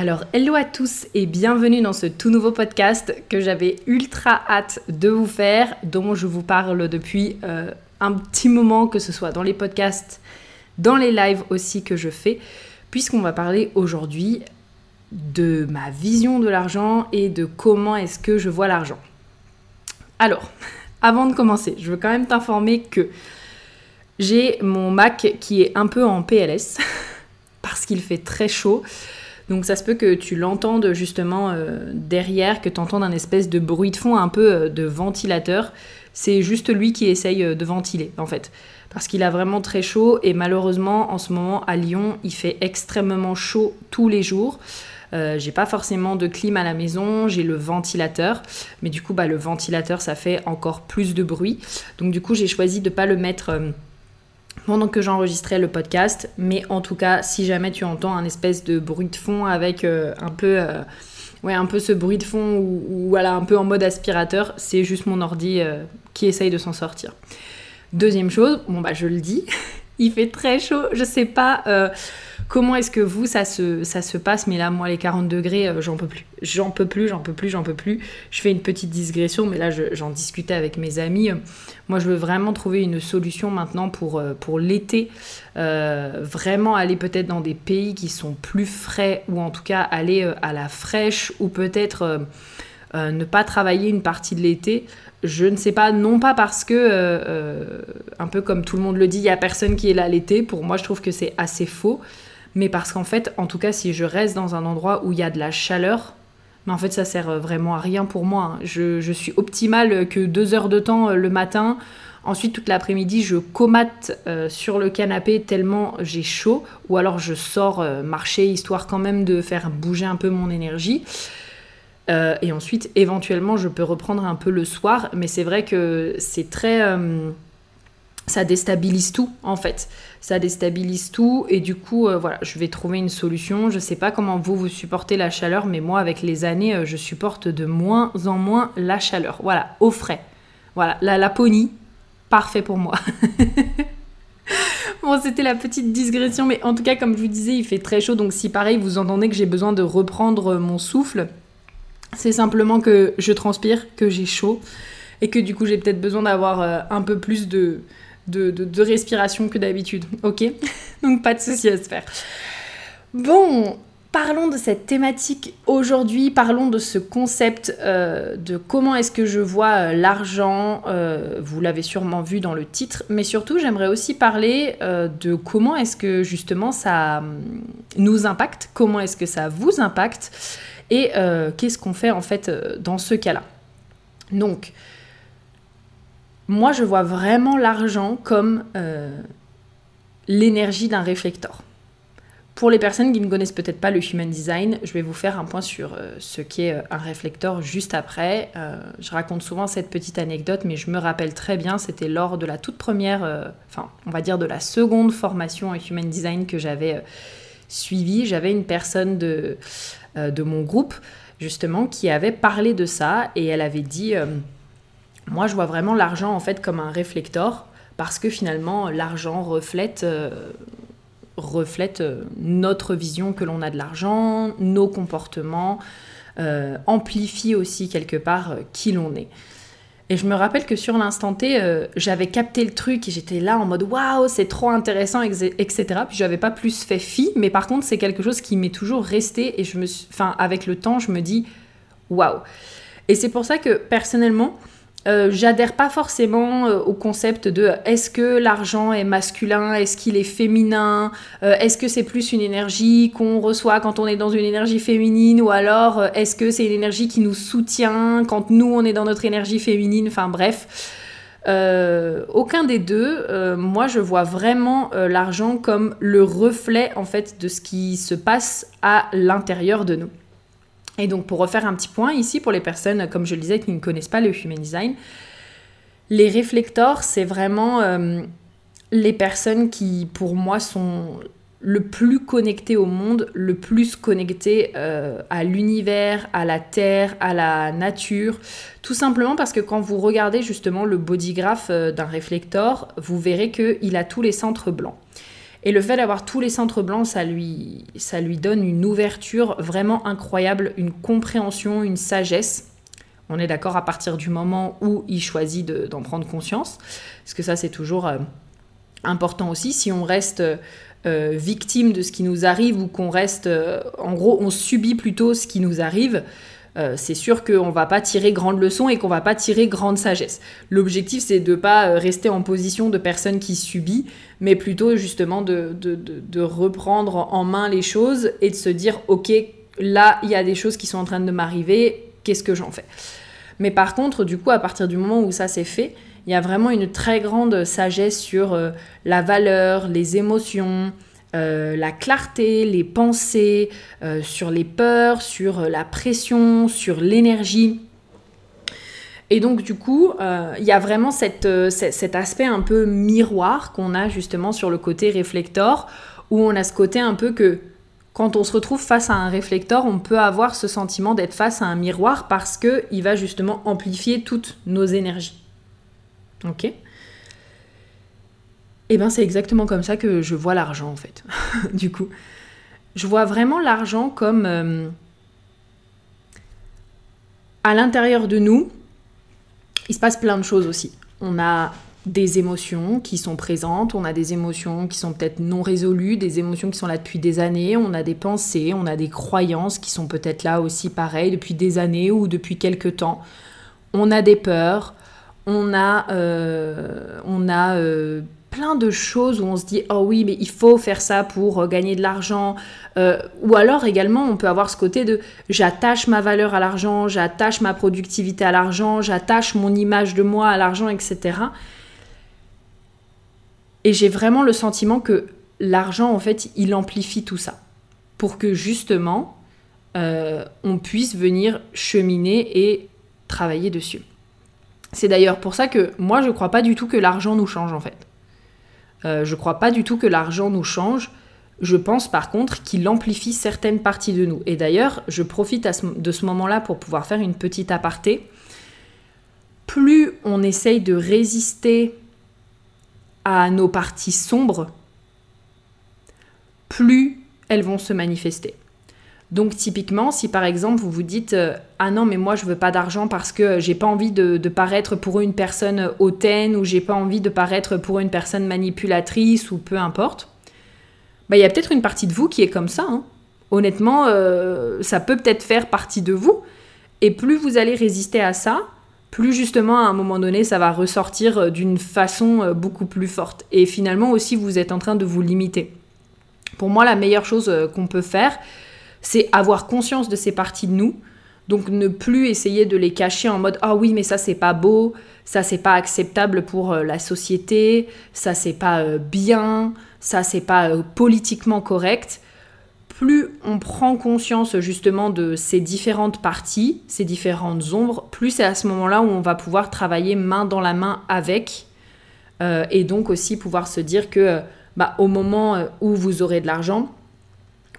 Alors, hello à tous et bienvenue dans ce tout nouveau podcast que j'avais ultra hâte de vous faire, dont je vous parle depuis euh, un petit moment, que ce soit dans les podcasts, dans les lives aussi que je fais, puisqu'on va parler aujourd'hui de ma vision de l'argent et de comment est-ce que je vois l'argent. Alors, avant de commencer, je veux quand même t'informer que j'ai mon Mac qui est un peu en PLS parce qu'il fait très chaud. Donc ça se peut que tu l'entendes justement euh, derrière, que tu entendes un espèce de bruit de fond, un peu euh, de ventilateur. C'est juste lui qui essaye euh, de ventiler en fait. Parce qu'il a vraiment très chaud et malheureusement en ce moment à Lyon il fait extrêmement chaud tous les jours. j'ai pas forcément de clim à la maison, j'ai le ventilateur, mais du coup bah, le ventilateur ça fait encore plus de bruit. Donc du coup j'ai choisi de pas le mettre pendant que j'enregistrais le podcast. Mais en tout cas, si jamais tu entends un espèce de bruit de fond avec euh, un peu... Euh, ouais, un peu ce bruit de fond ou, voilà, un peu en mode aspirateur, c'est juste mon ordi euh, qui essaye de s'en sortir. Deuxième chose, bon bah je le dis, il fait très chaud, je sais pas Comment est-ce que vous, ça se, passe Mais là, moi, les 40 degrés, euh, j'en peux plus. J'en peux plus, j'en peux plus, j'en peux plus. Je fais une petite digression, mais là, j'en discutais avec mes amis. Moi, je veux vraiment trouver une solution maintenant pour, euh, l'été. Euh, vraiment aller peut-être dans des pays qui sont plus frais, ou en tout cas aller à la fraîche, ou peut-être... ne pas travailler une partie de l'été, je ne sais pas, non pas parce que, un peu comme tout le monde le dit, il n'y a personne qui est là l'été, pour moi je trouve que c'est assez faux, mais parce qu'en fait, en tout cas, si je reste dans un endroit où il y a de la chaleur, mais en fait, ça sert vraiment à rien pour moi. Hein. Je, suis optimale que deux heures de temps euh, le matin. Ensuite, toute l'après-midi, je comate euh, sur le canapé tellement j'ai chaud. Ou alors, je sors euh, marcher histoire quand même de faire bouger un peu mon énergie. et ensuite, éventuellement, je peux reprendre un peu le soir. Mais c'est vrai que c'est très ça déstabilise tout en fait. Ça déstabilise tout et du coup euh, voilà, je vais trouver une solution. Je sais pas comment vous vous supportez la chaleur, mais moi avec les années, euh, je supporte de moins en moins la chaleur. Voilà, au frais. Voilà, la Laponie, parfait pour moi. bon, c'était la petite digression, mais en tout cas, comme je vous disais, il fait très chaud, donc si pareil, vous entendez que j'ai besoin de reprendre mon souffle, c'est simplement que je transpire, que j'ai chaud, et que du coup, j'ai peut-être besoin d'avoir euh, un peu plus de, de, respiration que d'habitude. Ok Donc pas de souci à se faire. Bon, Parlons de cette thématique aujourd'hui, parlons de ce concept euh, de comment est-ce que je vois euh, l'argent, euh, vous l'avez sûrement vu dans le titre, mais surtout j'aimerais aussi parler de comment est-ce que justement ça hum, nous impacte, comment est-ce que ça vous impacte et qu'est-ce qu'on fait en fait dans ce cas-là. Donc, moi, je vois vraiment l'argent comme euh, l'énergie d'un réflecteur. Pour les personnes qui ne connaissent peut-être pas le Human Design, je vais vous faire un point sur euh, ce qu'est euh, un réflecteur juste après. je raconte souvent cette petite anecdote, mais je me rappelle très bien, c'était lors de la toute première, enfin, on va dire de la seconde formation en Human Design que j'avais suivie. J'avais une personne de, de mon groupe, justement, qui avait parlé de ça et elle avait dit moi, je vois vraiment l'argent en fait comme un réflecteur parce que finalement, l'argent reflète euh, reflète notre vision que l'on a de l'argent, nos comportements, amplifie aussi quelque part qui l'on est. Et je me rappelle que sur l'instant T, euh, j'avais capté le truc et j'étais là en mode waouh, c'est trop intéressant, etc. Puis j'avais pas plus fait fi, mais par contre, c'est quelque chose qui m'est toujours resté et je me enfin, avec le temps, je me dis waouh. Et c'est pour ça que personnellement, euh, j'adhère pas forcément euh, au concept de est-ce que l'argent est masculin, est-ce qu'il est féminin, euh, est-ce que c'est plus une énergie qu'on reçoit quand on est dans une énergie féminine ou alors est-ce que c'est une énergie qui nous soutient quand nous on est dans notre énergie féminine, enfin bref. aucun des deux. moi, je vois vraiment l'argent comme le reflet en fait de ce qui se passe à l'intérieur de nous. Et donc pour refaire un petit point ici, pour les personnes, comme je le disais, qui ne connaissent pas le Human Design, les réflecteurs, c'est vraiment euh, les personnes qui, pour moi, sont le plus connectées au monde, le plus connectées euh, à l'univers, à la terre, à la nature. Tout simplement parce que quand vous regardez justement le bodygraph euh, d'un réflecteur, vous verrez qu'il a tous les centres blancs. Et le fait d'avoir tous les centres blancs, ça lui, ça lui donne une ouverture vraiment incroyable, une compréhension, une sagesse. On est d'accord à partir du moment où il choisit d'en prendre conscience, parce que ça c'est toujours euh, important aussi. Si on reste euh, victime de ce qui nous arrive ou qu'on reste, euh, en gros, on subit plutôt ce qui nous arrive, euh, c'est sûr qu'on va pas tirer grande leçon et qu'on va pas tirer grande sagesse. L'objectif, c'est de pas euh, rester en position de personne qui subit, mais plutôt justement de, de, reprendre en main les choses et de se dire, ok, là, il y a des choses qui sont en train de m'arriver, qu'est-ce que j'en fais? Mais par contre, du coup, à partir du moment où ça s'est fait, il y a vraiment une très grande sagesse sur euh, la valeur, les émotions, euh, la clarté, les pensées, euh, sur les peurs, sur la pression, sur l'énergie. Et donc du coup, euh, il y a vraiment cet aspect un peu miroir qu'on a justement sur le côté réflecteur, où on a ce côté un peu que quand on se retrouve face à un réflecteur, on peut avoir ce sentiment d'être face à un miroir parce qu'il va justement amplifier toutes nos énergies. Ok? Et eh bien, c'est exactement comme ça que je vois l'argent, en fait. du coup, je vois vraiment l'argent comme euh, à l'intérieur de nous, il se passe plein de choses aussi. On a des émotions qui sont présentes, on a des émotions qui sont peut-être non résolues, des émotions qui sont là depuis des années, on a des pensées, on a des croyances qui sont peut-être là aussi pareil depuis des années ou depuis quelques temps. On a des peurs, on a, euh, on a euh, plein de choses où on se dit oh oui mais il faut faire ça pour euh, gagner de l'argent. Euh, ou alors également on peut avoir ce côté de j'attache ma valeur à l'argent j'attache ma productivité à l'argent j'attache mon image de moi à l'argent etc et j'ai vraiment le sentiment que l'argent en fait il amplifie tout ça. Pour que justement euh, on puisse venir cheminer et travailler dessus. C'est d'ailleurs pour ça que moi je crois pas du tout que l'argent nous change en fait euh, je ne crois pas du tout que l'argent nous change. Je pense par contre qu'il amplifie certaines parties de nous. Et d'ailleurs, je profite de ce moment-là pour pouvoir faire une petite aparté. Plus on essaye de résister à nos parties sombres, plus elles vont se manifester. Donc typiquement, si par exemple vous vous dites euh, ah non mais moi je veux pas d'argent parce que j'ai pas envie de, paraître pour une personne hautaine ou j'ai pas envie de paraître pour une personne manipulatrice ou peu importe, bah il y a peut-être une partie de vous qui est comme ça. Hein. Honnêtement, euh, ça peut peut-être faire partie de vous. Et plus vous allez résister à ça, plus justement à un moment donné ça va ressortir euh, d'une façon beaucoup plus forte. Et finalement aussi vous êtes en train de vous limiter. Pour moi la meilleure chose qu'on peut faire, c'est avoir conscience de ces parties de nous. Donc ne plus essayer de les cacher en mode ah oui mais ça c'est pas beau, ça c'est pas acceptable pour euh, la société, ça c'est pas euh, bien, ça c'est pas euh, politiquement correct. Plus on prend conscience justement de ces différentes parties, ces différentes ombres, plus c'est à ce moment-là où on va pouvoir travailler main dans la main avec et donc aussi pouvoir se dire que bah, au moment où vous aurez de l'argent,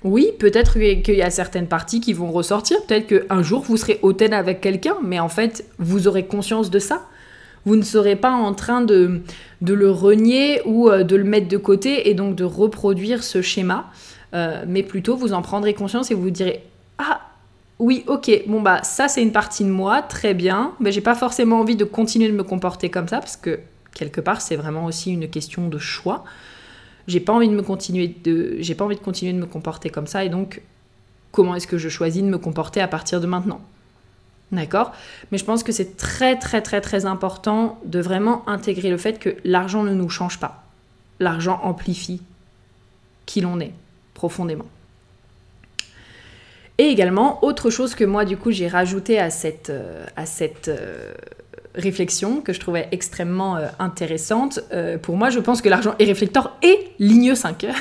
oui, peut-être qu'il y a certaines parties qui vont ressortir. Peut-être qu'un jour, vous serez hautaine avec quelqu'un, mais en fait, vous aurez conscience de ça. vous ne serez pas en train de, le renier ou euh, de le mettre de côté et donc de reproduire ce schéma, euh, mais plutôt vous en prendrez conscience et vous vous direz Ah oui, ok, bon bah ça c'est une partie de moi, très bien, mais j'ai pas forcément envie de continuer de me comporter comme ça parce que quelque part c'est vraiment aussi une question de choix. J'ai pas envie de continuer de me comporter comme ça et donc comment est-ce que je choisis de me comporter à partir de maintenant? D'accord? Mais je pense que c'est très très très très important de vraiment intégrer le fait que l'argent ne nous change pas. L'argent amplifie qui l'on est profondément. Et également, autre chose que moi du coup j'ai rajouté à cette, euh, euh, réflexion que je trouvais extrêmement euh, intéressante, pour moi je pense que l'argent est réflecteur et ligne 5.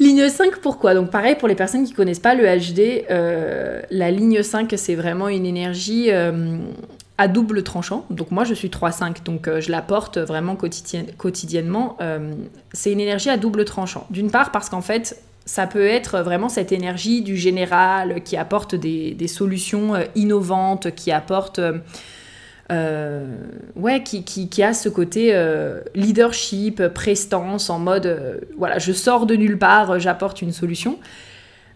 Ligne 5, pourquoi? Donc pareil, pour les personnes qui ne connaissent pas le HD, euh, la ligne 5, c'est vraiment une énergie euh, à double tranchant. Donc moi, je suis 3-5, donc euh, je la porte vraiment quotidiennement. c'est une énergie à double tranchant. D'une part, parce qu'en fait, ça peut être vraiment cette énergie du général qui apporte des, solutions innovantes, qui apporte euh, ouais, qui, a ce côté euh, leadership, prestance, en mode, euh, voilà, je sors de nulle part, j'apporte une solution.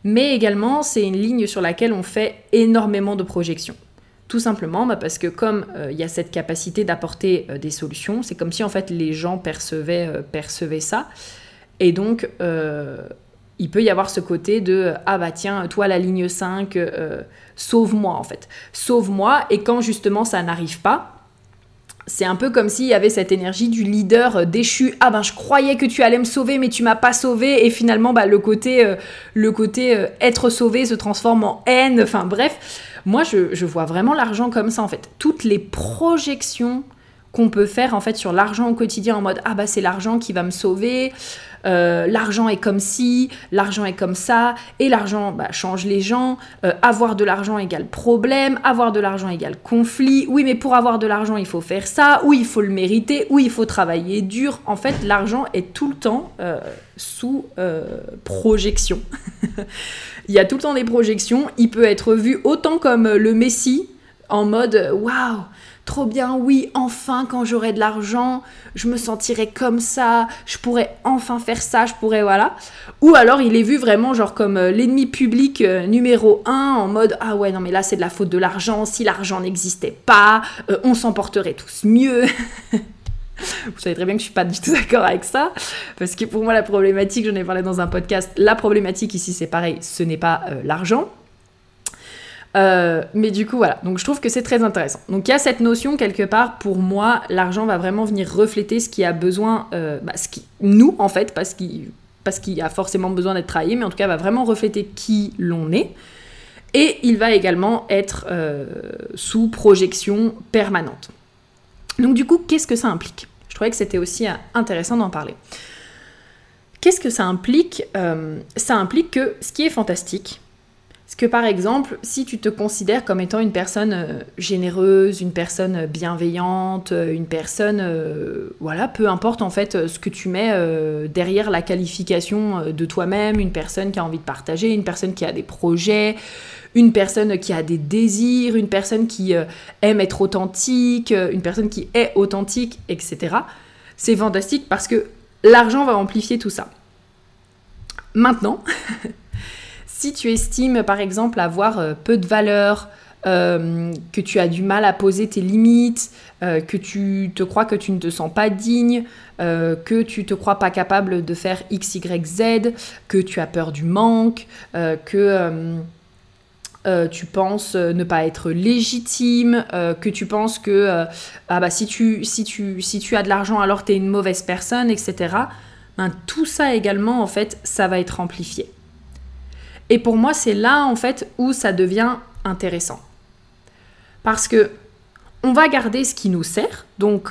Mais également, c'est une ligne sur laquelle on fait énormément de projections. Tout simplement bah, parce que comme il y a cette capacité d'apporter des solutions, c'est comme si en fait les gens percevaient, percevaient ça. Et donc, il peut y avoir ce côté de ah bah tiens toi la ligne 5 euh, sauve-moi en fait. Sauve-moi et quand justement ça n'arrive pas c'est un peu comme s'il y avait cette énergie du leader euh, déchu. Ah ben je croyais que tu allais me sauver mais tu m'as pas sauvé et finalement bah, le côté euh, le côté être sauvé se transforme en haine. Enfin bref moi je, je vois vraiment l'argent comme ça en fait. Toutes les projections qu'on peut faire en fait sur l'argent au quotidien en mode ah bah c'est l'argent qui va me sauver euh, l'argent est comme ci, l'argent est comme ça, et l'argent bah, change les gens, euh, avoir de l'argent égale problème, avoir de l'argent égale conflit, oui mais pour avoir de l'argent il faut faire ça, ou il faut le mériter, ou il faut travailler dur. En fait l'argent est tout le temps euh, sous projection. il y a tout le temps des projections, il peut être vu autant comme le Messie en mode waouh trop bien, oui, enfin, quand j'aurai de l'argent, je me sentirai comme ça, je pourrais enfin faire ça, je pourrais, voilà. Ou alors il est vu vraiment genre comme euh, l'ennemi public euh, numéro un, en mode, ah ouais, non mais là c'est de la faute de l'argent, si l'argent n'existait pas, euh, on s'en porterait tous mieux. Vous savez très bien que je suis pas du tout d'accord avec ça, parce que pour moi la problématique, j'en ai parlé dans un podcast, la problématique ici c'est pareil, ce n'est pas l'argent, euh, mais du coup, voilà. Donc, je trouve que c'est très intéressant. Donc, il y a cette notion, quelque part, pour moi, l'argent va vraiment venir refléter ce qui a besoin, euh, bah, ce qui, nous, en fait, parce qu'il parce a forcément besoin d'être travaillé, mais en tout cas, va vraiment refléter qui l'on est. Et il va également être euh, sous projection permanente. Donc, du coup, qu'est-ce que ça implique? Je trouvais que c'était aussi intéressant d'en parler. Qu'est-ce que ça implique? Ça implique que ce qui est fantastique, que par exemple, si tu te considères comme étant une personne euh, généreuse, une personne bienveillante, euh, une personne, euh, voilà, peu importe en fait ce que tu mets derrière la qualification de toi-même, une personne qui a envie de partager, une personne qui a des projets, une personne qui a des désirs, une personne qui aime être authentique, une personne qui est authentique, etc. C'est fantastique parce que l'argent va amplifier tout ça. Maintenant, Si tu estimes par exemple avoir euh, peu de valeur, euh, que tu as du mal à poser tes limites, euh, que tu te crois que tu ne te sens pas digne, que tu te crois pas capable de faire X, Y, Z, que tu as peur du manque, que tu penses ne pas être légitime, que tu penses que ah bah, si, tu, as de l'argent alors tu es une mauvaise personne, etc. Ben, tout ça également, en fait, ça va être amplifié. Et pour moi, c'est là en fait où ça devient intéressant. Parce que on va garder ce qui nous sert, donc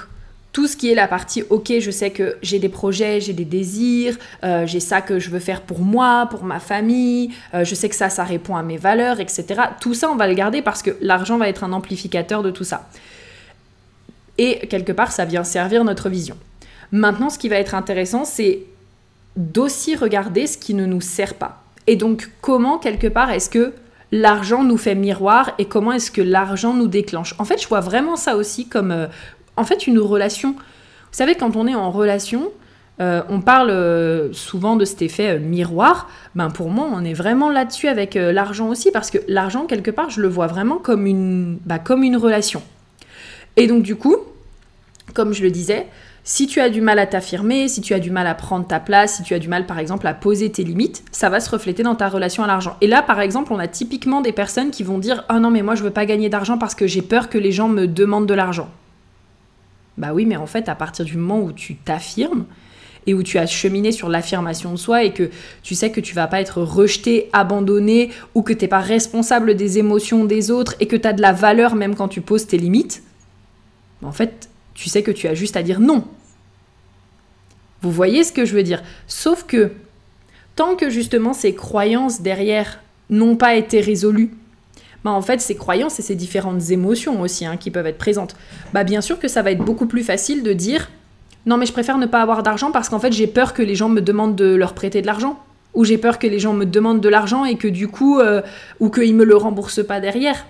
tout ce qui est la partie ok, je sais que j'ai des projets, j'ai des désirs, euh, j'ai ça que je veux faire pour moi, pour ma famille, euh, je sais que ça, ça répond à mes valeurs, etc. Tout ça, on va le garder parce que l'argent va être un amplificateur de tout ça. Et quelque part, ça vient servir notre vision. Maintenant, ce qui va être intéressant, c'est d'aussi regarder ce qui ne nous sert pas. Et donc, comment, quelque part, est-ce que l'argent nous fait miroir et comment est-ce que l'argent nous déclenche? En fait, je vois vraiment ça aussi comme, euh, en fait, une relation. Vous savez, quand on est en relation, euh, on parle euh, souvent de cet effet miroir. Ben pour moi, on est vraiment là-dessus avec l'argent aussi, parce que l'argent, quelque part, je le vois vraiment comme une, bah, comme une relation. Et donc, du coup, comme je le disais, si tu as du mal à t'affirmer, si tu as du mal à prendre ta place, si tu as du mal par exemple à poser tes limites, ça va se refléter dans ta relation à l'argent. Et là par exemple, on a typiquement des personnes qui vont dire "Ah non, mais moi je veux pas gagner d'argent parce que j'ai peur que les gens me demandent de l'argent." Bah oui, mais en fait, à partir du moment où tu t'affirmes et où tu as cheminé sur l'affirmation de soi et que tu sais que tu vas pas être rejeté, abandonné ou que tu n'es pas responsable des émotions des autres et que tu as de la valeur même quand tu poses tes limites, en fait, tu sais que tu as juste à dire non. Vous voyez ce que je veux dire? Sauf que tant que justement ces croyances derrière n'ont pas été résolues, bah en fait ces croyances et ces différentes émotions aussi hein, qui peuvent être présentes, bah bien sûr que ça va être beaucoup plus facile de dire non mais je préfère ne pas avoir d'argent parce qu'en fait j'ai peur que les gens me demandent de leur prêter de l'argent ou j'ai peur que les gens me demandent de l'argent et que du coup euh, ou qu'ils me le remboursent pas derrière.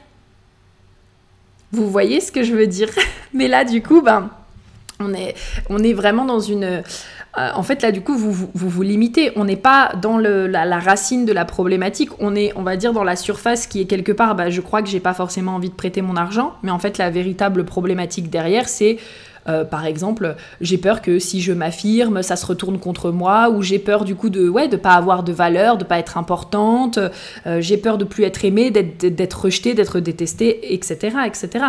Vous voyez ce que je veux dire. Mais là du coup ben on est, on est vraiment dans une euh, en fait, là, du coup, vous vous, limitez. On n'est pas dans la, racine de la problématique. On est, on va dire, dans la surface qui est quelque part, bah, je crois que j'ai pas forcément envie de prêter mon argent. Mais en fait, la véritable problématique derrière, c'est. Euh, par exemple, j'ai peur que si je m'affirme, ça se retourne contre moi, ou j'ai peur du coup de ouais de pas avoir de valeur, de pas être importante, euh, j'ai peur de plus être aimée, d'être rejetée, d'être détestée, etc., etc.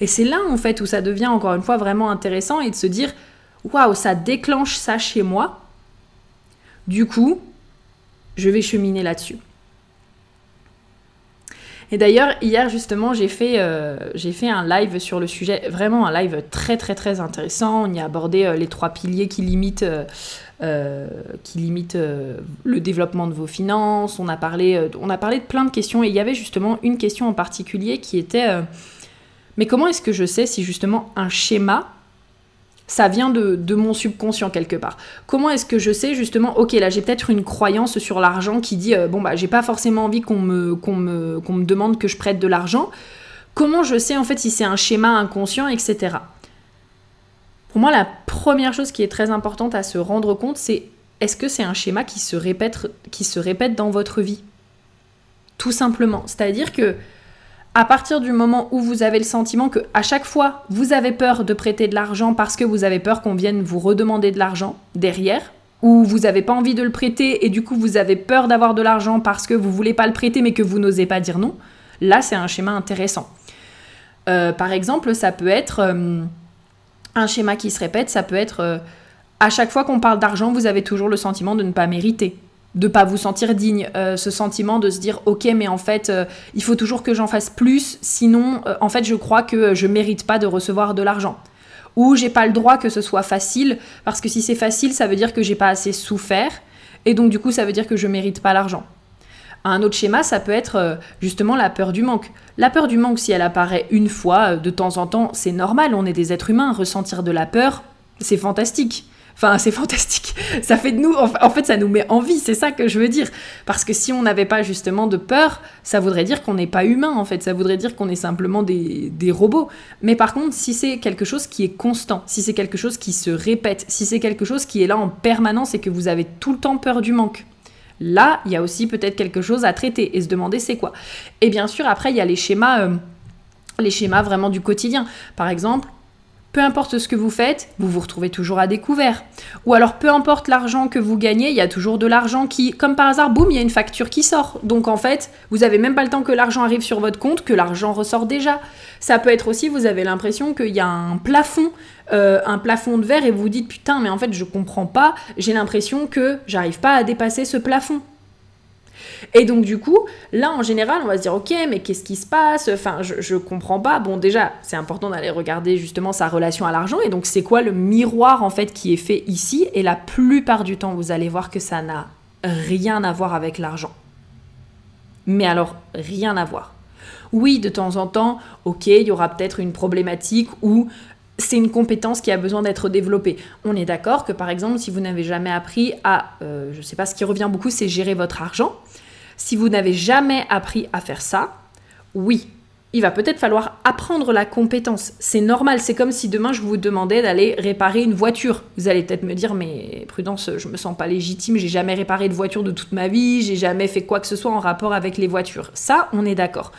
Et c'est là en fait où ça devient encore une fois vraiment intéressant et de se dire waouh, ça déclenche ça chez moi. Du coup, je vais cheminer là-dessus. Et d'ailleurs, hier justement, j'ai fait, euh, un live sur le sujet, vraiment un live très très très intéressant. On y a abordé euh, les trois piliers qui limitent, euh, le développement de vos finances. On a, parlé, on a parlé de plein de questions et il y avait justement une question en particulier qui était, mais comment est-ce que je sais si justement un schéma ça vient de, mon subconscient quelque part. Comment est-ce que je sais justement, ok, là j'ai peut-être une croyance sur l'argent qui dit, euh, bon bah j'ai pas forcément envie qu'on me, me, me demande que je prête de l'argent. Comment je sais en fait si c'est un schéma inconscient, etc. Pour moi, la première chose qui est très importante à se rendre compte, c'est est-ce que c'est un schéma qui se répète, qui se répète dans votre vie? Tout simplement. C'est-à-dire que à partir du moment où vous avez le sentiment que à chaque fois vous avez peur de prêter de l'argent parce que vous avez peur qu'on vienne vous redemander de l'argent derrière, ou vous n'avez pas envie de le prêter et du coup vous avez peur d'avoir de l'argent parce que vous voulez pas le prêter mais que vous n'osez pas dire non, là c'est un schéma intéressant. Euh, par exemple, ça peut être euh, un schéma qui se répète, ça peut être euh, à chaque fois qu'on parle d'argent, vous avez toujours le sentiment de ne pas mériter de pas vous sentir digne, euh, ce sentiment de se dire ok mais en fait euh, il faut toujours que j'en fasse plus, sinon euh, en fait je crois que je mérite pas de recevoir de l'argent. Ou j'ai pas le droit que ce soit facile, parce que si c'est facile ça veut dire que j'ai pas assez souffert, et donc du coup ça veut dire que je mérite pas l'argent. Un autre schéma, ça peut être justement la peur du manque. La peur du manque, si elle apparaît une fois, de temps en temps, c'est normal, on est des êtres humains, ressentir de la peur, c'est fantastique. Enfin, c'est fantastique. Ça fait de nous, en fait, ça nous met en vie, c'est ça que je veux dire. Parce que si on n'avait pas justement de peur, ça voudrait dire qu'on n'est pas humain, en fait. Ça voudrait dire qu'on est simplement des, des, robots. Mais par contre, si c'est quelque chose qui est constant, si c'est quelque chose qui se répète, si c'est quelque chose qui est là en permanence et que vous avez tout le temps peur du manque, là, il y a aussi peut-être quelque chose à traiter et se demander c'est quoi. Et bien sûr, après, il y a les schémas. Euh, les schémas vraiment du quotidien. Par exemple, peu importe ce que vous faites, vous vous retrouvez toujours à découvert. Ou alors peu importe l'argent que vous gagnez, il y a toujours de l'argent qui, comme par hasard, boum, il y a une facture qui sort. Donc en fait, vous n'avez même pas le temps que l'argent arrive sur votre compte, que l'argent ressort déjà. Ça peut être aussi, vous avez l'impression qu'il y a un plafond, euh, un plafond de verre et vous vous dites putain, mais en fait je comprends pas, j'ai l'impression que j'arrive pas à dépasser ce plafond. Et donc du coup, là en général, on va se dire ok, mais qu'est-ce qui se passe? Enfin, je, comprends pas. Bon, déjà, c'est important d'aller regarder justement sa relation à l'argent. Et donc c'est quoi le miroir en fait qui est fait ici? Et la plupart du temps, vous allez voir que ça n'a rien à voir avec l'argent. Mais alors, rien à voir. Oui, de temps en temps, ok, il y aura peut-être une problématique où c'est une compétence qui a besoin d'être développée. On est d'accord que par exemple, si vous n'avez jamais appris à, euh, je ne sais pas, ce qui revient beaucoup, c'est gérer votre argent. Si vous n'avez jamais appris à faire ça, oui, il va peut-être falloir apprendre la compétence. C'est normal, c'est comme si demain je vous demandais d'aller réparer une voiture. Vous allez peut-être me dire, mais prudence, je me sens pas légitime, j'ai jamais réparé de voiture de toute ma vie, j'ai jamais fait quoi que ce soit en rapport avec les voitures. Ça, on est d'accord.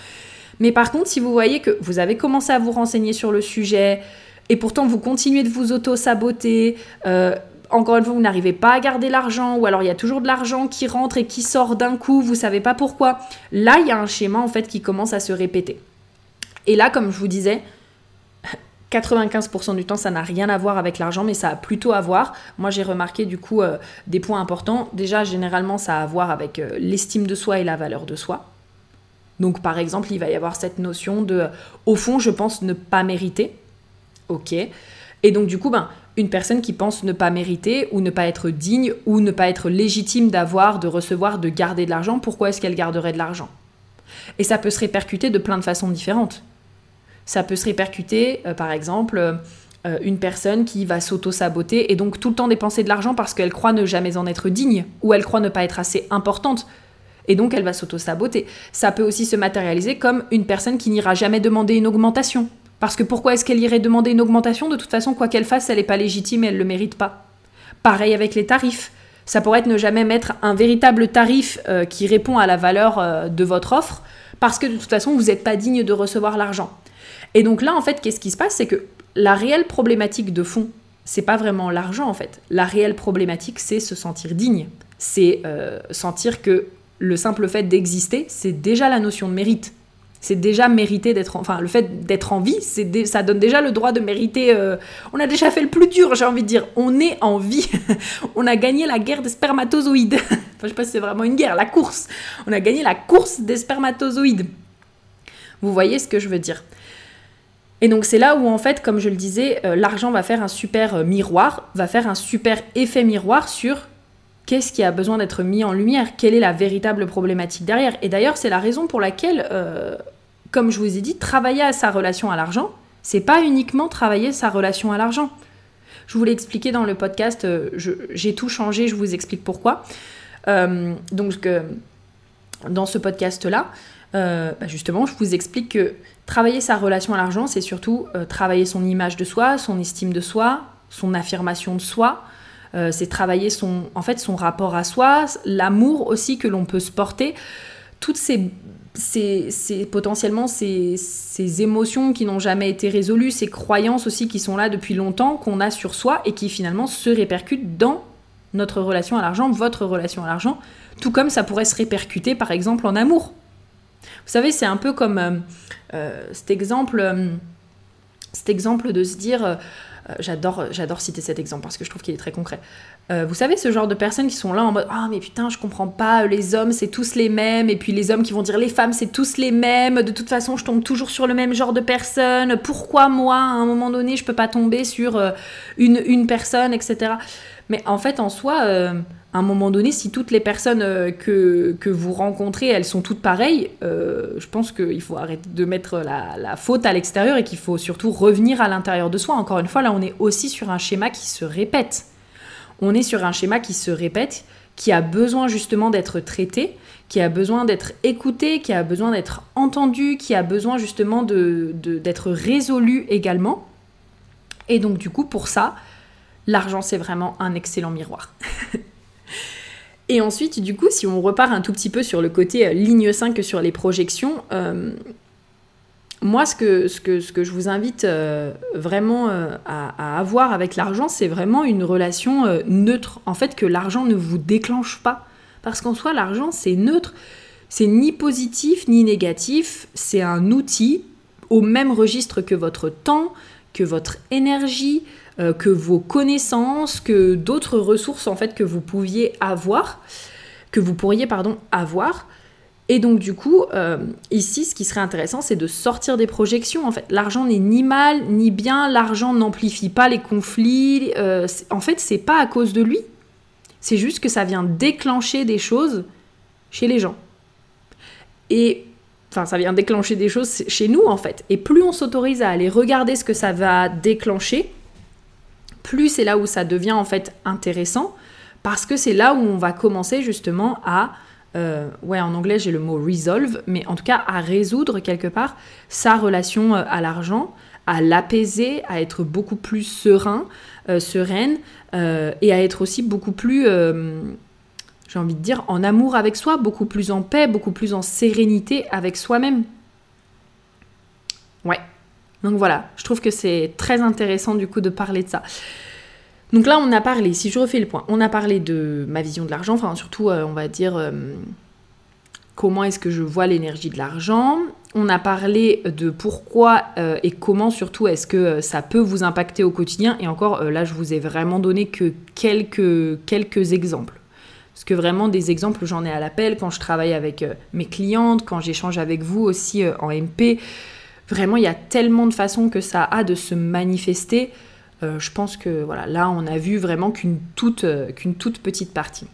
Mais par contre, si vous voyez que vous avez commencé à vous renseigner sur le sujet, et pourtant vous continuez de vous auto-saboter, euh, encore une fois, vous n'arrivez pas à garder l'argent, ou alors il y a toujours de l'argent qui rentre et qui sort d'un coup, vous savez pas pourquoi. Là, il y a un schéma en fait qui commence à se répéter. Et là, comme je vous disais, 95% du temps, ça n'a rien à voir avec l'argent, mais ça a plutôt à voir. Moi, j'ai remarqué du coup euh, des points importants. Déjà, généralement, ça a à voir avec euh, l'estime de soi et la valeur de soi. Donc, par exemple, il va y avoir cette notion de, euh, au fond, je pense ne pas mériter. Ok. Et donc, du coup, ben, une personne qui pense ne pas mériter ou ne pas être digne ou ne pas être légitime d'avoir, de recevoir, de garder de l'argent, pourquoi est-ce qu'elle garderait de l'argent? Et ça peut se répercuter de plein de façons différentes. Ça peut se répercuter, euh, par exemple, euh, une personne qui va s'auto-saboter et donc tout le temps dépenser de l'argent parce qu'elle croit ne jamais en être digne ou elle croit ne pas être assez importante. Et donc elle va s'auto-saboter. Ça peut aussi se matérialiser comme une personne qui n'ira jamais demander une augmentation. Parce que pourquoi est-ce qu'elle irait demander une augmentation De toute façon, quoi qu'elle fasse, elle n'est pas légitime et elle ne le mérite pas. Pareil avec les tarifs. Ça pourrait être ne jamais mettre un véritable tarif euh, qui répond à la valeur de votre offre, parce que de toute façon, vous n'êtes pas digne de recevoir l'argent. Et donc là, en fait, qu'est-ce qui se passe? C'est que la réelle problématique de fond, c'est pas vraiment l'argent en fait. La réelle problématique, c'est se sentir digne. C'est euh, sentir que le simple fait d'exister, c'est déjà la notion de mérite. C'est déjà mériter d'être, enfin, le fait d'être en vie, ça donne déjà le droit de mériter. Euh, on a déjà fait le plus dur, j'ai envie de dire. On est en vie. on a gagné la guerre des spermatozoïdes. enfin, je sais pas si c'est vraiment une guerre, la course. On a gagné la course des spermatozoïdes. Vous voyez ce que je veux dire et donc c'est là où en fait, comme je le disais, euh, l'argent va faire un super euh, miroir, va faire un super effet miroir sur qu'est-ce qui a besoin d'être mis en lumière, quelle est la véritable problématique derrière? Et d'ailleurs, c'est la raison pour laquelle, euh, comme je vous ai dit, travailler à sa relation à l'argent, c'est pas uniquement travailler sa relation à l'argent. Je vous l'ai expliqué dans le podcast, j'ai tout changé, je vous explique pourquoi. donc, dans ce podcast-là, bah, justement, je vous explique que Travailler sa relation à l'argent, c'est surtout euh, travailler son image de soi, son estime de soi, son affirmation de soi. Euh, c'est travailler son, en fait, son rapport à soi, l'amour aussi que l'on peut se porter. Toutes ces, ces, potentiellement ces, ces, émotions qui n'ont jamais été résolues, ces croyances aussi qui sont là depuis longtemps, qu'on a sur soi et qui finalement se répercutent dans notre relation à l'argent, votre relation à l'argent, tout comme ça pourrait se répercuter par exemple en amour. Vous savez, c'est un peu comme euh, euh, cet exemple, cet exemple de se dire, j'adore, j'adore citer cet exemple parce que je trouve qu'il est très concret. vous savez, ce genre de personnes qui sont là en mode Ah, mais putain, je comprends pas, les hommes c'est tous les mêmes, et puis les hommes qui vont dire les femmes c'est tous les mêmes, de toute façon je tombe toujours sur le même genre de personne, pourquoi moi à un moment donné je peux pas tomber sur une, une personne, etc. Mais en fait, en soi, à un moment donné, si toutes les personnes euh, que, que vous rencontrez, elles sont toutes pareilles, euh, je pense qu'il faut arrêter de mettre la, la faute à l'extérieur et qu'il faut surtout revenir à l'intérieur de soi. Encore une fois, là, on est aussi sur un schéma qui se répète. On est sur un schéma qui se répète, qui a besoin justement d'être traité, qui a besoin d'être écouté, qui a besoin d'être entendu, qui a besoin justement d'être de, d'être résolu également. Et donc du coup, pour ça, l'argent, c'est vraiment un excellent miroir. Et ensuite, du coup, si on repart un tout petit peu sur le côté euh, ligne 5 sur les projections, euh, moi, ce que, ce, que, ce que je vous invite euh, vraiment à, avoir avec l'argent, c'est vraiment une relation neutre. En fait, que l'argent ne vous déclenche pas. Parce qu'en soi, l'argent, c'est neutre. C'est ni positif ni négatif. C'est un outil au même registre que votre temps, que votre énergie, euh, que vos connaissances, que d'autres ressources en fait que vous pouviez avoir, que vous pourriez pardon avoir. Et donc du coup, euh, ici, ce qui serait intéressant, c'est de sortir des projections. En fait, l'argent n'est ni mal ni bien. L'argent n'amplifie pas les conflits. Euh, en fait, c'est pas à cause de lui. C'est juste que ça vient déclencher des choses chez les gens. Et enfin, ça vient déclencher des choses chez nous en fait. Et plus on s'autorise à aller regarder ce que ça va déclencher, plus c'est là où ça devient en fait intéressant, parce que c'est là où on va commencer justement à ouais, en anglais j'ai le mot resolve, mais en tout cas à résoudre quelque part sa relation à l'argent, à l'apaiser, à être beaucoup plus serein, sereine, et à être aussi beaucoup plus j'ai envie de dire, en amour avec soi, beaucoup plus en paix, beaucoup plus en sérénité avec soi-même. Ouais. Donc voilà, je trouve que c'est très intéressant du coup de parler de ça. Donc là, on a parlé, si je refais le point, on a parlé de ma vision de l'argent, enfin surtout, euh, on va dire, euh, comment est-ce que je vois l'énergie de l'argent. On a parlé de pourquoi euh, et comment surtout est-ce que ça peut vous impacter au quotidien. Et encore, là, je vous ai vraiment donné que quelques, quelques exemples. Parce que vraiment, des exemples, j'en ai à l'appel quand je travaille avec mes clientes, quand j'échange avec vous aussi en MP. Vraiment, il y a tellement de façons que ça a de se manifester. Euh, je pense que voilà, là, on a vu vraiment qu'une toute, qu'une toute petite partie.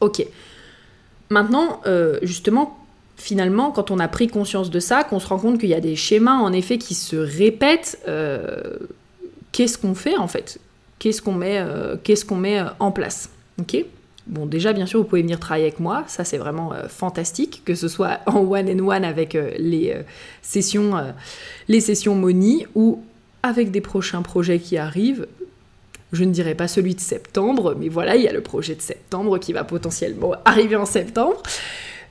Ok. Maintenant, justement, finalement, quand on a pris conscience de ça, qu'on se rend compte qu'il y a des schémas, en effet, qui se répètent, qu'est-ce qu'on fait en fait? Qu'est-ce qu'on met, qu'est-ce qu'on met en place? Ok? Bon, déjà, bien sûr, vous pouvez venir travailler avec moi, ça c'est vraiment euh, fantastique, que ce soit en one and one avec euh, les, euh, sessions, les sessions Moni ou avec des prochains projets qui arrivent. Je ne dirais pas celui de septembre, mais voilà, il y a le projet de septembre qui va potentiellement arriver en septembre.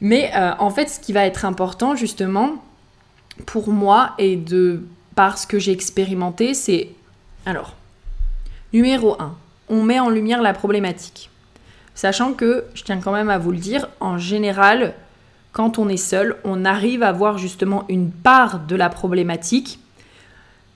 Mais en fait, ce qui va être important justement pour moi et de par ce que j'ai expérimenté, c'est alors numéro 1, on met en lumière la problématique. Sachant que, je tiens quand même à vous le dire, en général, quand on est seul, on arrive à voir justement une part de la problématique.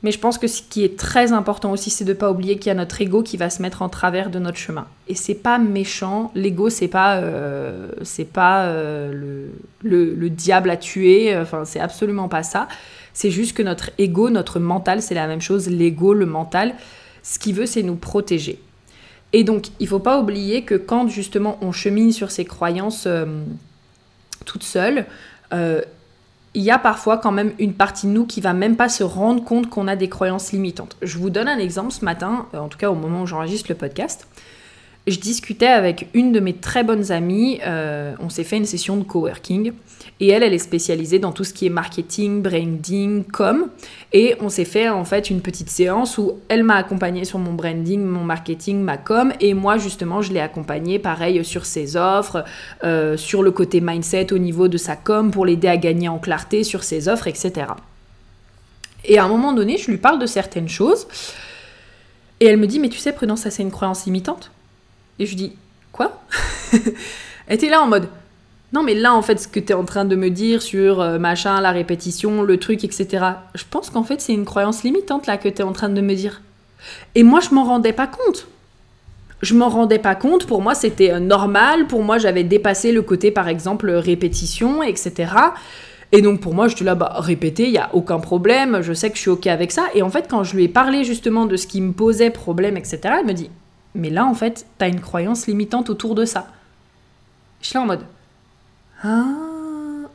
Mais je pense que ce qui est très important aussi, c'est de ne pas oublier qu'il y a notre ego qui va se mettre en travers de notre chemin. Et c'est pas méchant. L'ego, c'est pas, euh, c'est pas euh, le, le, diable à tuer. Enfin, c'est absolument pas ça. C'est juste que notre ego, notre mental, c'est la même chose. L'ego, le mental, ce qu'il veut, c'est nous protéger. Et donc, il ne faut pas oublier que quand justement on chemine sur ces croyances euh, toutes seules, euh, il y a parfois quand même une partie de nous qui va même pas se rendre compte qu'on a des croyances limitantes. Je vous donne un exemple ce matin, euh, en tout cas au moment où j'enregistre le podcast je discutais avec une de mes très bonnes amies, on s'est fait une session de coworking, et elle, elle est spécialisée dans tout ce qui est marketing, branding, com, et on s'est fait en fait une petite séance où elle m'a accompagnée sur mon branding, mon marketing, ma com, et moi justement je l'ai accompagnée pareil sur ses offres, euh, sur le côté mindset au niveau de sa com pour l'aider à gagner en clarté sur ses offres, etc. Et à un moment donné, je lui parle de certaines choses, et elle me dit, mais tu sais, Prudence, ça c'est une croyance limitante. Et je dis, quoi? Elle était là en mode, non mais là en fait ce que tu es en train de me dire sur euh, machin, la répétition, le truc, etc. Je pense qu'en fait c'est une croyance limitante là que tu es en train de me dire. Et moi je m'en rendais pas compte. Je m'en rendais pas compte, pour moi c'était euh, normal, pour moi j'avais dépassé le côté par exemple répétition, etc. Et donc pour moi, je suis là, bah répéter, il n'y a aucun problème, je sais que je suis OK avec ça. Et en fait, quand je lui ai parlé justement de ce qui me posait problème, etc., elle me dit, mais là, en fait, tu as une croyance limitante autour de ça. Je suis là en mode Ah,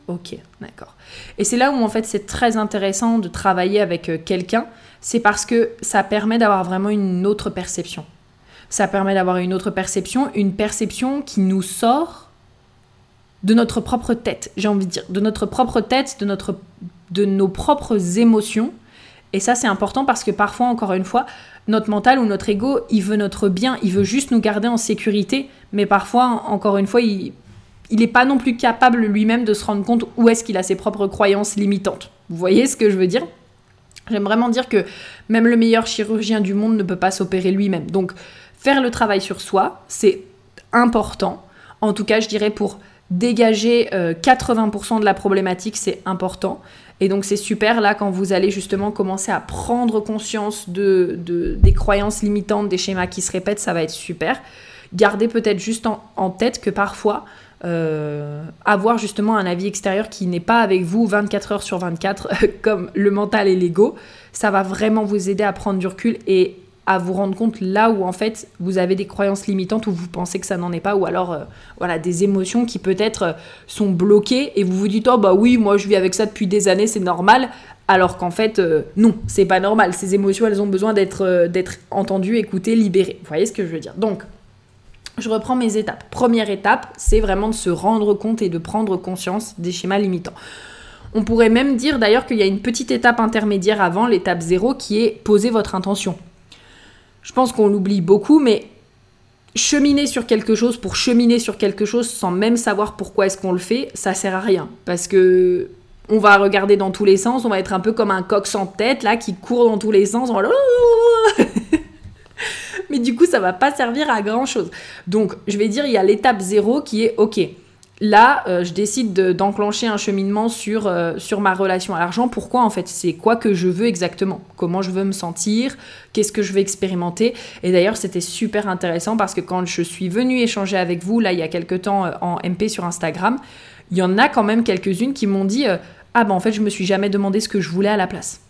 ok, d'accord. Et c'est là où, en fait, c'est très intéressant de travailler avec euh, quelqu'un. C'est parce que ça permet d'avoir vraiment une autre perception. Ça permet d'avoir une autre perception, une perception qui nous sort de notre propre tête, j'ai envie de dire, de notre propre tête, de, notre, de nos propres émotions. Et ça, c'est important parce que parfois, encore une fois, notre mental ou notre ego, il veut notre bien, il veut juste nous garder en sécurité, mais parfois, encore une fois, il n'est pas non plus capable lui-même de se rendre compte où est-ce qu'il a ses propres croyances limitantes. Vous voyez ce que je veux dire? J'aime vraiment dire que même le meilleur chirurgien du monde ne peut pas s'opérer lui-même. Donc, faire le travail sur soi, c'est important. En tout cas, je dirais pour dégager 80% euh, de la problématique, c'est important. Et donc c'est super là quand vous allez justement commencer à prendre conscience de, des croyances limitantes, des schémas qui se répètent, ça va être super. Gardez peut-être juste en, tête que parfois, euh, avoir justement un avis extérieur qui n'est pas avec vous 24 heures sur 24, comme le mental et l'ego, ça va vraiment vous aider à prendre du recul et à vous rendre compte là où en fait vous avez des croyances limitantes ou vous pensez que ça n'en est pas ou alors euh, voilà des émotions qui peut-être euh, sont bloquées et vous vous dites oh bah oui moi je vis avec ça depuis des années c'est normal alors qu'en fait non c'est pas normal. Ces émotions elles ont besoin d'être d'être entendues écoutées libérées. Vous voyez ce que je veux dire? Donc je reprends mes étapes. Première étape, c'est vraiment de se rendre compte et de prendre conscience des schémas limitants. On pourrait même dire d'ailleurs qu'il y a une petite étape intermédiaire avant, l'étape 0, qui est poser votre intention. Je pense qu'on l'oublie beaucoup, mais cheminer sur quelque chose pour cheminer sur quelque chose sans même savoir pourquoi est-ce qu'on le fait, ça sert à rien. Parce que on va regarder dans tous les sens, on va être un peu comme un coq sans tête là qui court dans tous les sens. du coup, ça va pas servir à grand chose. Donc, je vais dire, il y a l'étape 0 qui est OK. Là, euh, je décide d'enclencher un cheminement sur, euh, sur ma relation à l'argent. Pourquoi en fait? C'est quoi que je veux exactement? Comment je veux me sentir? Qu'est-ce que je veux expérimenter? Et d'ailleurs, c'était super intéressant parce que quand je suis venue échanger avec vous, là, il y a quelques temps euh, en MP sur Instagram, il y en a quand même quelques-unes qui m'ont dit Ah ben en fait, je me suis jamais demandé ce que je voulais à la place.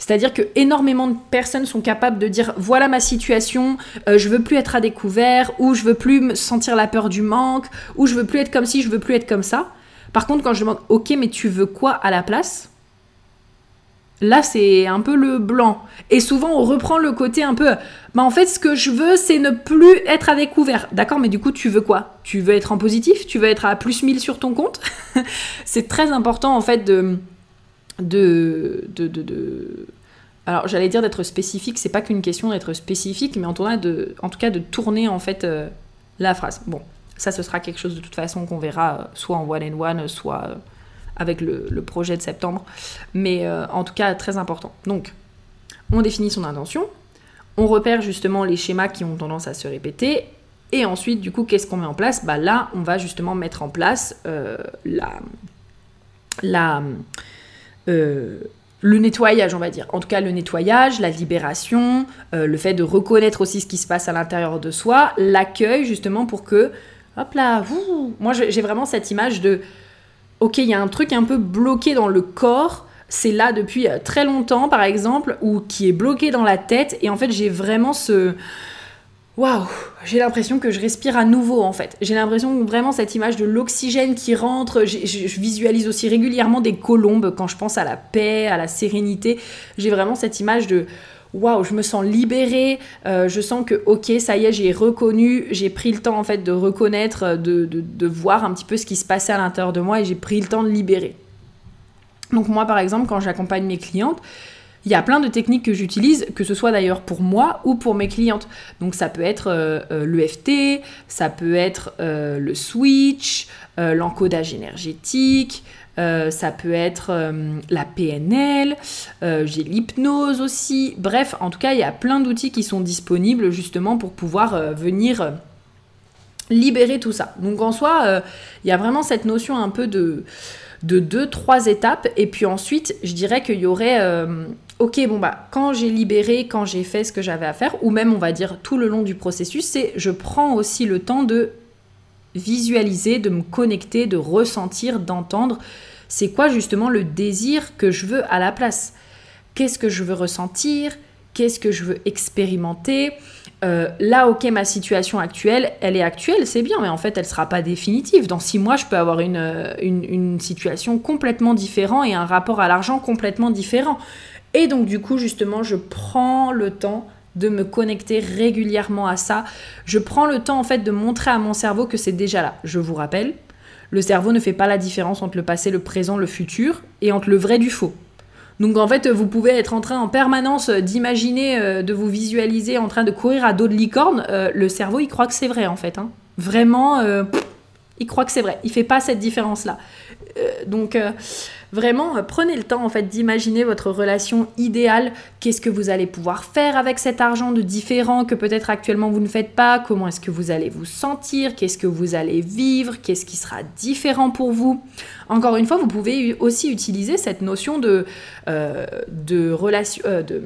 C'est-à-dire que énormément de personnes sont capables de dire voilà ma situation, euh, je veux plus être à découvert, ou je veux plus me sentir la peur du manque, ou je veux plus être comme si, je veux plus être comme ça. Par contre, quand je demande ok, mais tu veux quoi à la place? Là, c'est un peu le blanc. Et souvent, on reprend le côté un peu. Bah, en fait, ce que je veux, c'est ne plus être à découvert. D'accord, mais du coup, tu veux quoi? Tu veux être en positif? Tu veux être à plus 1000 sur ton compte? C'est très important, en fait, de, de, de, alors j'allais dire d'être spécifique, c'est pas qu'une question d'être spécifique, mais en tout cas de, en tout cas de tourner en fait euh, la phrase. Bon, ça ce sera quelque chose de toute façon qu'on verra euh, soit en one and one, soit euh, avec le, projet de septembre, mais en tout cas très important. Donc, on définit son intention, on repère justement les schémas qui ont tendance à se répéter, et ensuite du coup qu'est-ce qu'on met en place? Bah là, on va justement mettre en place la la le nettoyage, on va dire. En tout cas, le nettoyage, la libération, euh, le fait de reconnaître aussi ce qui se passe à l'intérieur de soi, l'accueil justement pour que, hop là, moi j'ai vraiment cette image de, ok, il y a un truc un peu bloqué dans le corps, c'est là depuis euh, très longtemps par exemple, ou qui est bloqué dans la tête, et en fait j'ai vraiment ce waouh, j'ai l'impression que je respire à nouveau en fait. J'ai l'impression vraiment cette image de l'oxygène qui rentre. Je, visualise aussi régulièrement des colombes quand je pense à la paix, à la sérénité. J'ai vraiment cette image de waouh, je me sens libérée. Euh, je sens que ok, ça y est, j'ai reconnu, j'ai pris le temps en fait de reconnaître, de, de voir un petit peu ce qui se passait à l'intérieur de moi et j'ai pris le temps de libérer. Donc moi par exemple, quand j'accompagne mes clientes, il y a plein de techniques que j'utilise, que ce soit d'ailleurs pour moi ou pour mes clientes. Donc ça peut être euh, euh, l'EFT, ça peut être euh, le switch, l'encodage énergétique, ça peut être la PNL, j'ai l'hypnose aussi. Bref, en tout cas, il y a plein d'outils qui sont disponibles justement pour pouvoir venir libérer tout ça. Donc en soi, il y a vraiment cette notion un peu de deux, trois étapes. Et puis ensuite, je dirais qu'il y aurait ok, bon bah quand j'ai libéré, quand j'ai fait ce que j'avais à faire, ou même on va dire tout le long du processus, c'est je prends aussi le temps de visualiser, de me connecter, de ressentir, d'entendre. C'est quoi justement le désir que je veux à la place? Qu'est-ce que je veux ressentir? Qu'est-ce que je veux expérimenter? Euh, là, ok, ma situation actuelle, elle est actuelle, c'est bien, mais en fait, elle ne sera pas définitive. Dans six mois, je peux avoir une, une, une situation complètement différente et un rapport à l'argent complètement différent. Et donc du coup, justement, je prends le temps de me connecter régulièrement à ça. Je prends le temps en fait de montrer à mon cerveau que c'est déjà là. Je vous rappelle, le cerveau ne fait pas la différence entre le passé, le présent, le futur et entre le vrai du faux. Donc en fait, vous pouvez être en train en permanence d'imaginer, euh, de vous visualiser en train de courir à dos de licorne. Euh, le cerveau, il croit que c'est vrai en fait. Hein. Vraiment, euh, il croit que c'est vrai. Il fait pas cette différence-là. donc Vraiment, euh, prenez le temps en fait d'imaginer votre relation idéale. Qu'est-ce que vous allez pouvoir faire avec cet argent de différent que peut-être actuellement vous ne faites pas? Comment est-ce que vous allez vous sentir? Qu'est-ce que vous allez vivre? Qu'est-ce qui sera différent pour vous? Encore une fois, vous pouvez aussi utiliser cette notion de, euh, de relation, euh, de,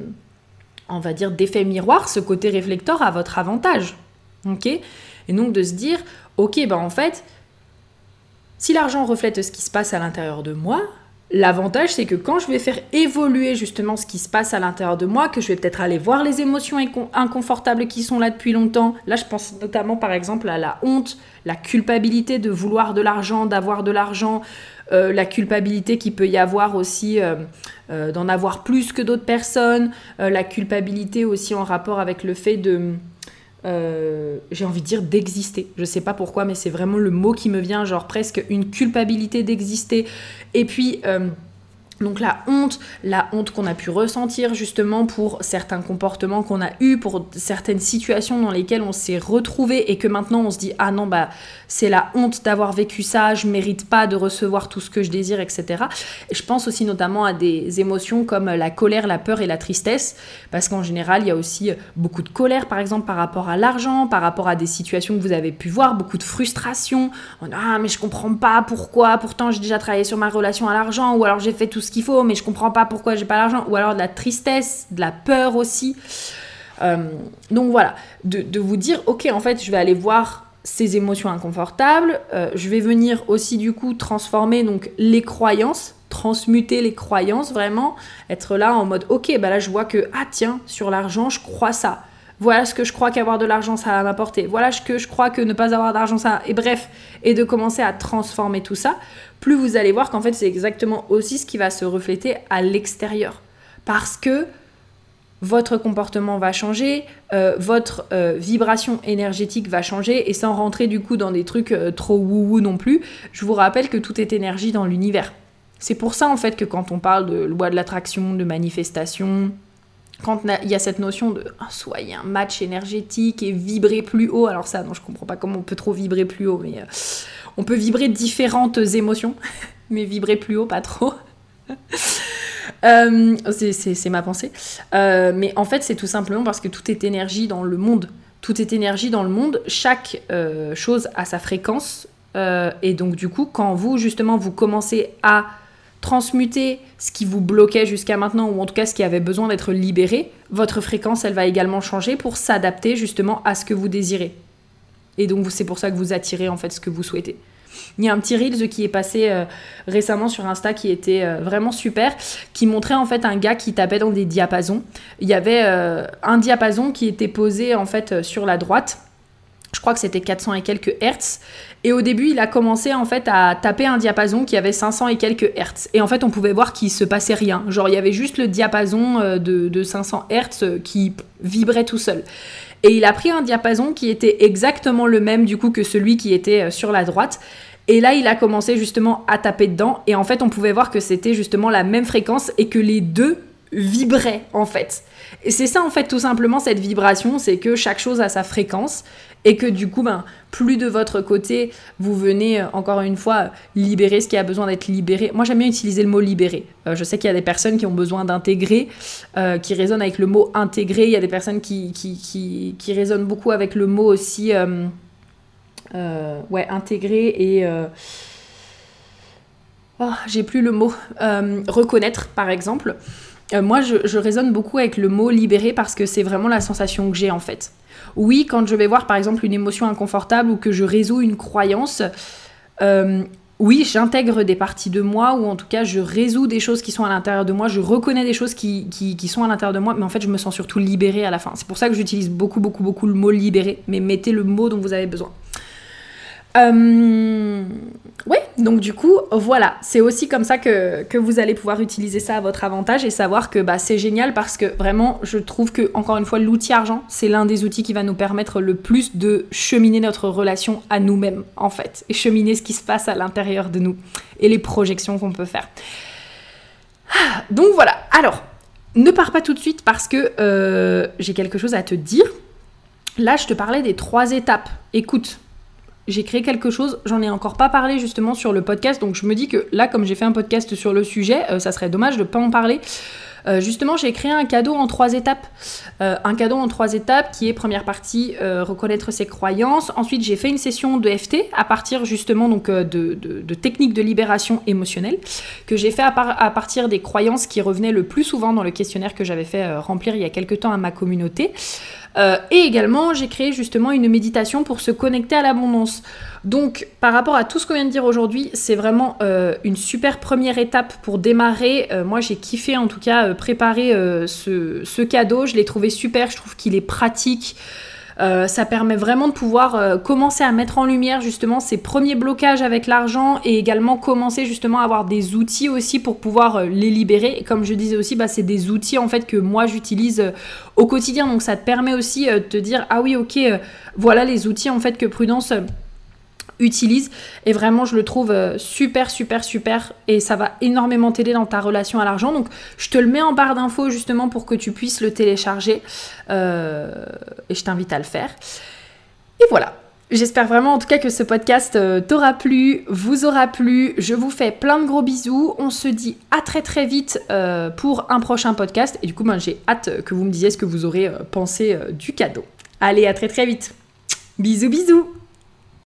on va dire d'effet miroir, ce côté réflecteur à votre avantage. Ok? Et donc de se dire, ok, ben en fait, si l'argent reflète ce qui se passe à l'intérieur de moi, L'avantage, c'est que quand je vais faire évoluer justement ce qui se passe à l'intérieur de moi, que je vais peut-être aller voir les émotions inconfortables qui sont là depuis longtemps, là je pense notamment par exemple à la honte, la culpabilité de vouloir de l'argent, d'avoir de l'argent, euh, la culpabilité qui peut y avoir aussi euh, euh, d'en avoir plus que d'autres personnes, la culpabilité aussi en rapport avec le fait de euh, j'ai envie de dire d'exister. Je sais pas pourquoi, mais c'est vraiment le mot qui me vient, genre presque une culpabilité d'exister. Et puis, euh, donc la honte, la honte qu'on a pu ressentir justement pour certains comportements qu'on a eus, pour certaines situations dans lesquelles on s'est retrouvé et que maintenant on se dit ah non bah c'est la honte d'avoir vécu ça, je mérite pas de recevoir tout ce que je désire, etc. Et je pense aussi notamment à des émotions comme la colère, la peur et la tristesse, parce qu'en général il y a aussi beaucoup de colère par exemple par rapport à l'argent, par rapport à des situations que vous avez pu voir, beaucoup de frustration, on ah mais je comprends pas pourquoi, pourtant j'ai déjà travaillé sur ma relation à l'argent ou alors j'ai fait tout ce qu'il faut, mais je comprends pas pourquoi j'ai pas l'argent. Ou alors de la tristesse, de la peur aussi. Euh, donc voilà, de, vous dire, ok, en fait, je vais aller voir ces émotions inconfortables. Euh, je vais venir aussi du coup transformer donc les croyances, transmuter les croyances vraiment, être là en mode, ok, bah là je vois que ah tiens, sur l'argent, je crois ça. Voilà ce que je crois qu'avoir de l'argent ça va m'apporter. Voilà ce que je crois que ne pas avoir d'argent ça. Et bref, et de commencer à transformer tout ça plus vous allez voir qu'en fait c'est exactement aussi ce qui va se refléter à l'extérieur. Parce que votre comportement va changer, euh, votre euh, vibration énergétique va changer, et sans rentrer du coup dans des trucs euh, trop wou-wou non plus, je vous rappelle que tout est énergie dans l'univers. C'est pour ça en fait que quand on parle de loi de l'attraction, de manifestation, quand il y a cette notion de oh, soyez un match énergétique et vibrer plus haut, alors ça, non, je comprends pas comment on peut trop vibrer plus haut, mais on peut vibrer différentes émotions, mais vibrer plus haut, pas trop. Euh, c'est ma pensée. Euh, mais en fait, c'est tout simplement parce que tout est énergie dans le monde. Tout est énergie dans le monde. Chaque euh, chose a sa fréquence. et donc, du coup, quand vous, justement, vous commencez à transmuter ce qui vous bloquait jusqu'à maintenant, ou en tout cas ce qui avait besoin d'être libéré, votre fréquence, elle va également changer pour s'adapter justement à ce que vous désirez. Et donc c'est pour ça que vous attirez en fait ce que vous souhaitez. Il y a un petit Reels qui est passé euh, récemment sur Insta qui était euh, vraiment super, qui montrait en fait un gars qui tapait dans des diapasons. Il y avait euh, un diapason qui était posé en fait sur la droite. Je crois que c'était 400 et quelques hertz. Et au début, il a commencé en fait à taper un diapason qui avait 500 et quelques hertz. Et en fait, on pouvait voir qu'il se passait rien. Genre, il y avait juste le diapason de, de 500 hertz qui vibrait tout seul. Et il a pris un diapason qui était exactement le même du coup que celui qui était euh, sur la droite. Et là, il a commencé justement à taper dedans. Et en fait, on pouvait voir que c'était justement la même fréquence et que les deux vibraient en fait. Et c'est ça en fait tout simplement cette vibration, c'est que chaque chose a sa fréquence et que du coup, ben, plus de votre côté, vous venez euh, encore une fois libérer ce qui a besoin d'être libéré. Moi, j'aime bien utiliser le mot libérer. Euh, je sais qu'il y a des personnes qui ont besoin d'intégrer, euh, qui résonnent avec le mot intégrer. Il y a des personnes qui, qui, qui, résonnent beaucoup avec le mot aussi, ouais, intégrer et oh, j'ai plus le mot, reconnaître par exemple. Moi, je, je résonne beaucoup avec le mot libérer parce que c'est vraiment la sensation que j'ai en fait. Oui, quand je vais voir par exemple une émotion inconfortable ou que je résous une croyance, euh, oui, j'intègre des parties de moi ou en tout cas je résous des choses qui sont à l'intérieur de moi, je reconnais des choses qui, qui, sont à l'intérieur de moi, mais en fait je me sens surtout libérée à la fin. C'est pour ça que j'utilise beaucoup, beaucoup, beaucoup le mot libéré, mais mettez le mot dont vous avez besoin. Euh, oui, donc du coup, voilà, c'est aussi comme ça que, vous allez pouvoir utiliser ça à votre avantage et savoir que bah, c'est génial parce que vraiment, je trouve que, encore une fois, l'outil argent, c'est l'un des outils qui va nous permettre le plus de cheminer notre relation à nous-mêmes, en fait, et cheminer ce qui se passe à l'intérieur de nous et les projections qu'on peut faire. Ah, donc voilà, alors, ne pars pas tout de suite parce que euh, j'ai quelque chose à te dire. Là, je te parlais des trois étapes. Écoute, j'ai créé quelque chose, j'en ai encore pas parlé justement sur le podcast, donc je me dis que là, comme j'ai fait un podcast sur le sujet, euh, ça serait dommage de pas en parler. Euh, justement, j'ai créé un cadeau en trois étapes. Euh, un cadeau en trois étapes qui est première partie reconnaître ses croyances. Ensuite, j'ai fait une session de FT à partir justement donc de, techniques de libération émotionnelle que j'ai fait à, à, partir des croyances qui revenaient le plus souvent dans le questionnaire que j'avais fait remplir il y a quelques temps à ma communauté. Euh, et également, j'ai créé justement une méditation pour se connecter à l'abondance. Donc, par rapport à tout ce qu'on vient de dire aujourd'hui, c'est vraiment euh, une super première étape pour démarrer. Euh, moi, j'ai kiffé en tout cas préparer ce, ce, cadeau. Je l'ai trouvé super. Je trouve qu'il est pratique. Euh, ça permet vraiment de pouvoir euh, commencer à mettre en lumière justement ces premiers blocages avec l'argent et également commencer justement à avoir des outils aussi pour pouvoir euh, les libérer. Et comme je disais aussi, bah, c'est des outils en fait que moi j'utilise au quotidien. Donc ça te permet aussi de te dire ah oui ok voilà les outils en fait que Prudence utilise et vraiment je le trouve euh, super super super et ça va énormément t'aider dans ta relation à l'argent donc je te le mets en barre d'infos justement pour que tu puisses le télécharger euh, et je t'invite à le faire et voilà J'espère vraiment en tout cas que ce podcast euh, t'aura plu, vous aura plu. Je vous fais plein de gros bisous. On se dit à très très vite pour un prochain podcast. Et du coup, ben, j'ai hâte que vous me disiez ce que vous aurez pensé du cadeau. Allez, à très très vite. Bisous bisous